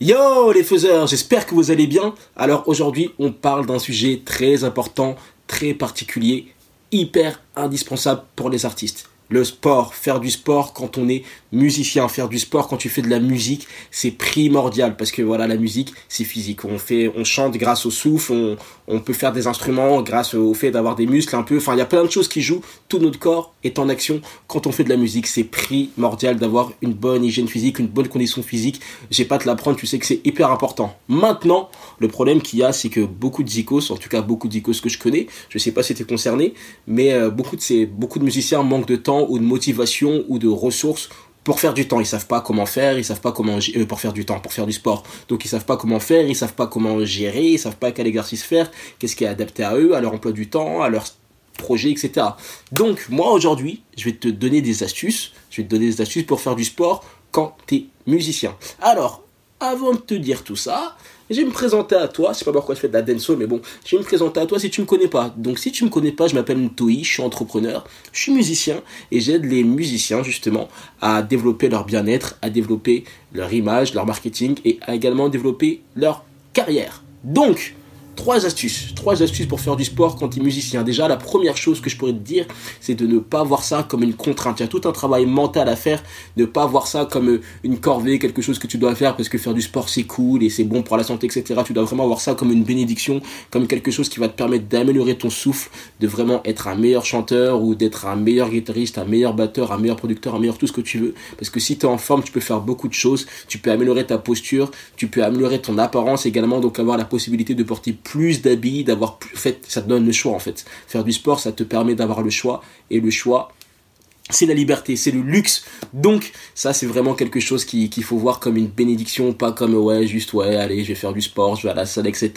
Yo les faiseurs, j'espère que vous allez bien. Alors aujourd'hui, on parle d'un sujet très important, très particulier, hyper indispensable pour les artistes le sport, faire du sport quand on est musicien, faire du sport quand tu fais de la musique, c'est primordial parce que voilà, la musique, c'est physique. On fait, on chante grâce au souffle, on, peut faire des instruments grâce au fait d'avoir des muscles un peu. Enfin, il y a plein de choses qui jouent. Tout notre corps est en action quand on fait de la musique. C'est primordial d'avoir une bonne hygiène physique, une bonne condition physique. J'ai pas te l'apprendre, tu sais que c'est hyper important. Maintenant, le problème qu'il y a, c'est que beaucoup de zikos, en tout cas beaucoup de zikos que je connais, je sais pas si tu es concerné, mais euh, beaucoup de ces, beaucoup de musiciens manquent de temps ou de motivation ou de ressources pour faire du temps, ils savent pas comment faire, ils savent pas comment euh, pour faire du temps, pour faire du sport. Donc ils savent pas comment faire, ils savent pas comment gérer, ils savent pas quel exercice faire, qu'est-ce qui est adapté à eux, à leur emploi du temps, à leur projet, etc. Donc moi aujourd'hui, je vais te donner des astuces, je vais te donner des astuces pour faire du sport quand tu es musicien. Alors, avant de te dire tout ça, je vais me présenter à toi. Je sais pas pourquoi je fais de la dancehall, mais bon, je vais me présenter à toi si tu me connais pas. Donc, si tu me connais pas, je m'appelle Ntoi, je suis entrepreneur, je suis musicien et j'aide les musiciens justement à développer leur bien-être, à développer leur image, leur marketing et à également développer leur carrière. Donc, trois astuces. Trois astuces pour faire du sport quand tu es musicien. Déjà, la première chose que je pourrais te dire, c'est de ne pas voir ça comme une contrainte. Il y a tout un travail mental à faire. Ne pas voir ça comme euh, une corvée, quelque chose que tu dois faire parce que faire du sport c'est cool et c'est bon pour la santé, etc. Tu dois vraiment voir ça comme une bénédiction, comme quelque chose qui va te permettre d'améliorer ton souffle, de vraiment être un meilleur chanteur ou d'être un meilleur guitariste, un meilleur batteur, un meilleur producteur, un meilleur tout ce que tu veux. Parce que si tu es en forme, tu peux faire beaucoup de choses. Tu peux améliorer ta posture, tu peux améliorer ton apparence également, donc avoir la possibilité de porter plus d'habits, d'avoir fait, ça te donne le choix en fait. Faire du sport, ça te permet d'avoir le choix et le choix c'est la liberté, c'est le luxe. Donc ça c'est vraiment quelque chose qu'il faut voir comme une bénédiction, pas comme ouais juste ouais allez je vais faire du sport, je vais à la salle, etc.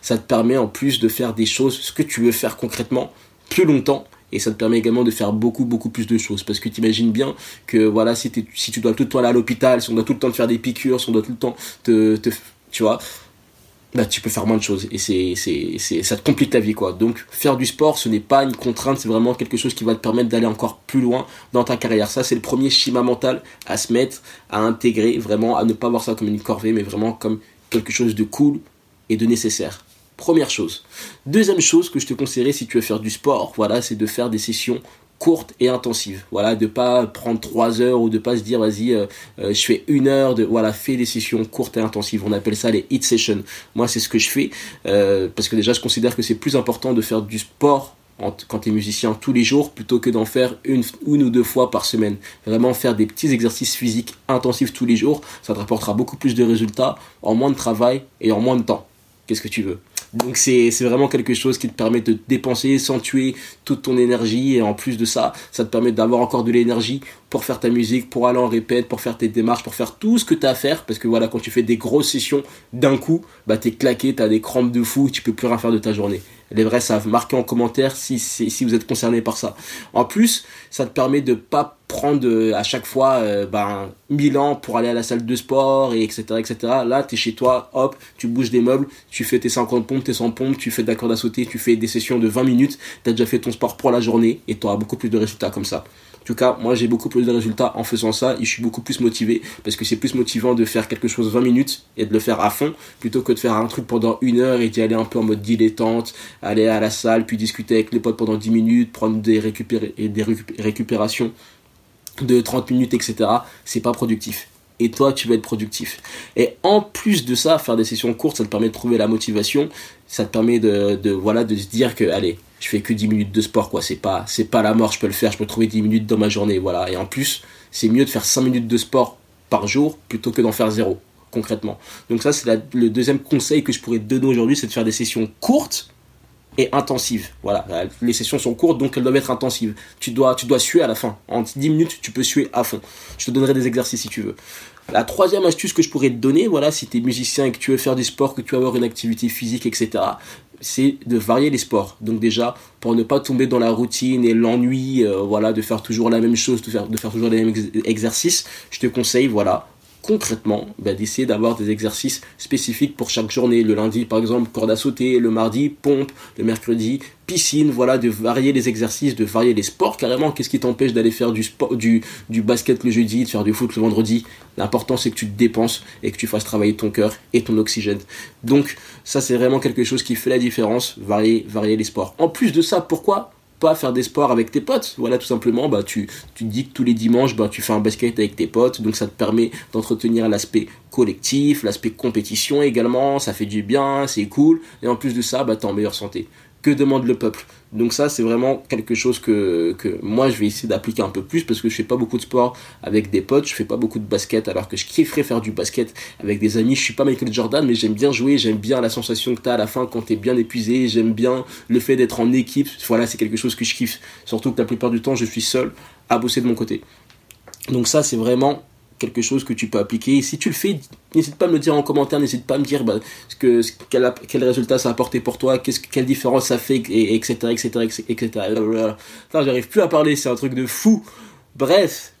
Ça te permet en plus de faire des choses, ce que tu veux faire concrètement, plus longtemps. Et ça te permet également de faire beaucoup, beaucoup plus de choses. Parce que tu imagines bien que voilà, si, si tu dois tout le temps aller à l'hôpital, si on doit tout le temps te faire des piqûres, si on doit tout le temps te, te tu vois, bah, tu peux faire moins de choses et c'est, c'est, c'est, ça te complique la vie quoi. Donc faire du sport, ce n'est pas une contrainte, c'est vraiment quelque chose qui va te permettre d'aller encore plus loin dans ta carrière. Ça, c'est le premier schéma mental à se mettre, à intégrer, vraiment, à ne pas voir ça comme une corvée, mais vraiment comme quelque chose de cool et de nécessaire. Première chose. Deuxième chose que je te conseillerais si tu veux faire du sport, voilà, c'est de faire des sessions courte et intensive. Voilà, de pas prendre trois heures ou de pas se dire vas-y, euh, euh, je fais une heure de voilà, fais des sessions courtes et intensives. On appelle ça les hit sessions. Moi, c'est ce que je fais euh, parce que déjà, je considère que c'est plus important de faire du sport quand tu es musicien tous les jours plutôt que d'en faire une, une ou deux fois par semaine. Vraiment faire des petits exercices physiques intensifs tous les jours, ça te rapportera beaucoup plus de résultats en moins de travail et en moins de temps. Qu'est-ce que tu veux? Donc c'est vraiment quelque chose qui te permet de dépenser sans tuer toute ton énergie et en plus de ça, ça te permet d'avoir encore de l'énergie pour faire ta musique, pour aller en répète, pour faire tes démarches, pour faire tout ce que tu as à faire parce que voilà, quand tu fais des grosses sessions d'un coup, bah t'es claqué, t'as des crampes de fou, tu peux plus rien faire de ta journée. Les vrais savent. Marquez en commentaire si, vous êtes concerné par ça. En plus, ça te permet de pas prendre euh, à chaque fois euh, ben, 1000 ans pour aller à la salle de sport, et etc. etc. Là, tu es chez toi, hop, tu bouges des meubles, tu fais tes 50 pompes, tes 100 pompes, tu fais de la corde à sauter, tu fais des sessions de 20 minutes, tu as déjà fait ton sport pour la journée et tu auras beaucoup plus de résultats comme ça. En tout cas, moi j'ai beaucoup plus de résultats en faisant ça et je suis beaucoup plus motivé parce que c'est plus motivant de faire quelque chose 20 minutes et de le faire à fond plutôt que de faire un truc pendant une heure et d'y aller un peu en mode dilettante, aller à la salle puis discuter avec les potes pendant 10 minutes, prendre des, des récupérations de 30 minutes, etc. C'est pas productif et toi tu vas être productif. Et en plus de ça, faire des sessions courtes, ça te permet de trouver la motivation, ça te permet de, de voilà de se dire que allez, je fais que 10 minutes de sport quoi, c'est pas c'est pas la mort, je peux le faire, je peux trouver 10 minutes dans ma journée, voilà. Et en plus, c'est mieux de faire 5 minutes de sport par jour plutôt que d'en faire zéro concrètement. Donc ça c'est le deuxième conseil que je pourrais te donner aujourd'hui, c'est de faire des sessions courtes et intensives. Voilà, les sessions sont courtes donc elles doivent être intensives. Tu dois tu dois suer à la fin. En 10 minutes, tu peux suer à fond. Je te donnerai des exercices si tu veux. La troisième astuce que je pourrais te donner, voilà, si tu es musicien et que tu veux faire du sport, que tu veux avoir une activité physique, etc., c'est de varier les sports. Donc déjà, pour ne pas tomber dans la routine et l'ennui, euh, voilà, de faire toujours la même chose, de faire, de faire toujours les mêmes exercices, je te conseille, voilà, concrètement bah, d'essayer d'avoir des exercices spécifiques pour chaque journée. Le lundi, par exemple, corde à sauter, le mardi, pompe, le mercredi, piscine, voilà, de varier les exercices, de varier les sports carrément. Qu'est-ce qui t'empêche d'aller faire du, sport, du, basket le jeudi, de faire du foot le vendredi? L'important, c'est que tu te dépenses et que tu fasses travailler ton cœur et ton oxygène. Donc, ça, c'est vraiment quelque chose qui fait la différence, varier, varier les sports. En plus de ça, pourquoi pas faire des sports avec tes potes. Voilà, tout simplement, bah, tu, tu te dis que tous les dimanches, bah, tu fais un basket avec tes potes, donc ça te permet d'entretenir l'aspect collectif, l'aspect compétition également, ça fait du bien, c'est cool, et en plus de ça, bah, t'es en meilleure santé que demande le peuple. Donc ça, c'est vraiment quelque chose que, moi, je vais essayer d'appliquer un peu plus parce que je fais pas beaucoup de sport avec des potes, je fais pas beaucoup de basket alors que je kifferais faire du basket avec des amis. Je suis pas Michael Jordan, mais j'aime bien jouer, j'aime bien la sensation que tu as à la fin quand tu es bien épuisé, j'aime bien le fait d'être en équipe. Voilà, c'est quelque chose que je kiffe. Surtout que la plupart du temps, je suis seul à bosser de mon côté. Donc ça, c'est vraiment quelque chose que tu peux appliquer. si tu le fais, n'hésite pas à me le dire en commentaire, n'hésite pas à me dire bah, ce que, quel, résultat ça a apporté pour toi, quelle différence ça fait, et, etc. etc., etc. j'arrive plus à parler, c'est un truc de fou. Bref,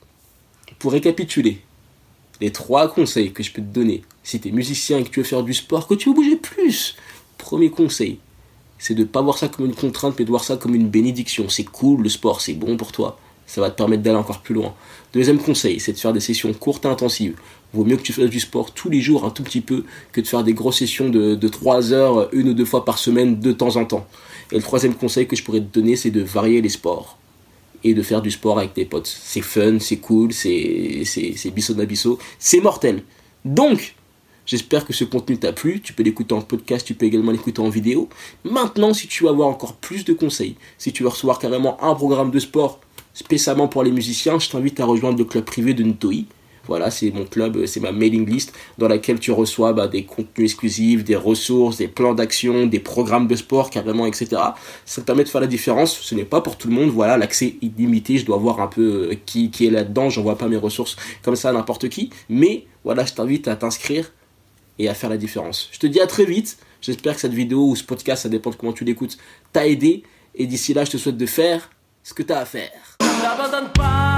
pour récapituler, les trois conseils que je peux te donner, si tu es musicien et que tu veux faire du sport, que tu veux bouger plus, premier conseil, c'est de ne pas voir ça comme une contrainte, mais de voir ça comme une bénédiction. C'est cool, le sport, c'est bon pour toi ça va te permettre d'aller encore plus loin. Deuxième conseil, c'est de faire des sessions courtes et intensives. Vaut mieux que tu fasses du sport tous les jours un tout petit peu que de faire des grosses sessions de, de 3 heures, une ou deux fois par semaine, de temps en temps. Et le troisième conseil que je pourrais te donner, c'est de varier les sports et de faire du sport avec tes potes. C'est fun, c'est cool, c'est bisso d'abisso, c'est mortel. Donc, J'espère que ce contenu t'a plu. Tu peux l'écouter en podcast, tu peux également l'écouter en vidéo. Maintenant, si tu veux avoir encore plus de conseils, si tu veux recevoir carrément un programme de sport spécialement pour les musiciens, je t'invite à rejoindre le club privé de Ntoi. Voilà, c'est mon club, c'est ma mailing list dans laquelle tu reçois bah, des contenus exclusifs, des ressources, des plans d'action, des programmes de sport carrément, etc. Ça te permet de faire la différence. Ce n'est pas pour tout le monde. Voilà, l'accès illimité. Je dois voir un peu euh, qui, qui est là-dedans. J'envoie pas mes ressources comme ça à n'importe qui. Mais voilà, je t'invite à t'inscrire et à faire la différence. Je te dis à très vite. J'espère que cette vidéo ou ce podcast, ça dépend de comment tu l'écoutes, t'a aidé. Et d'ici là, je te souhaite de faire ce que tu as à faire. N'abandonne pas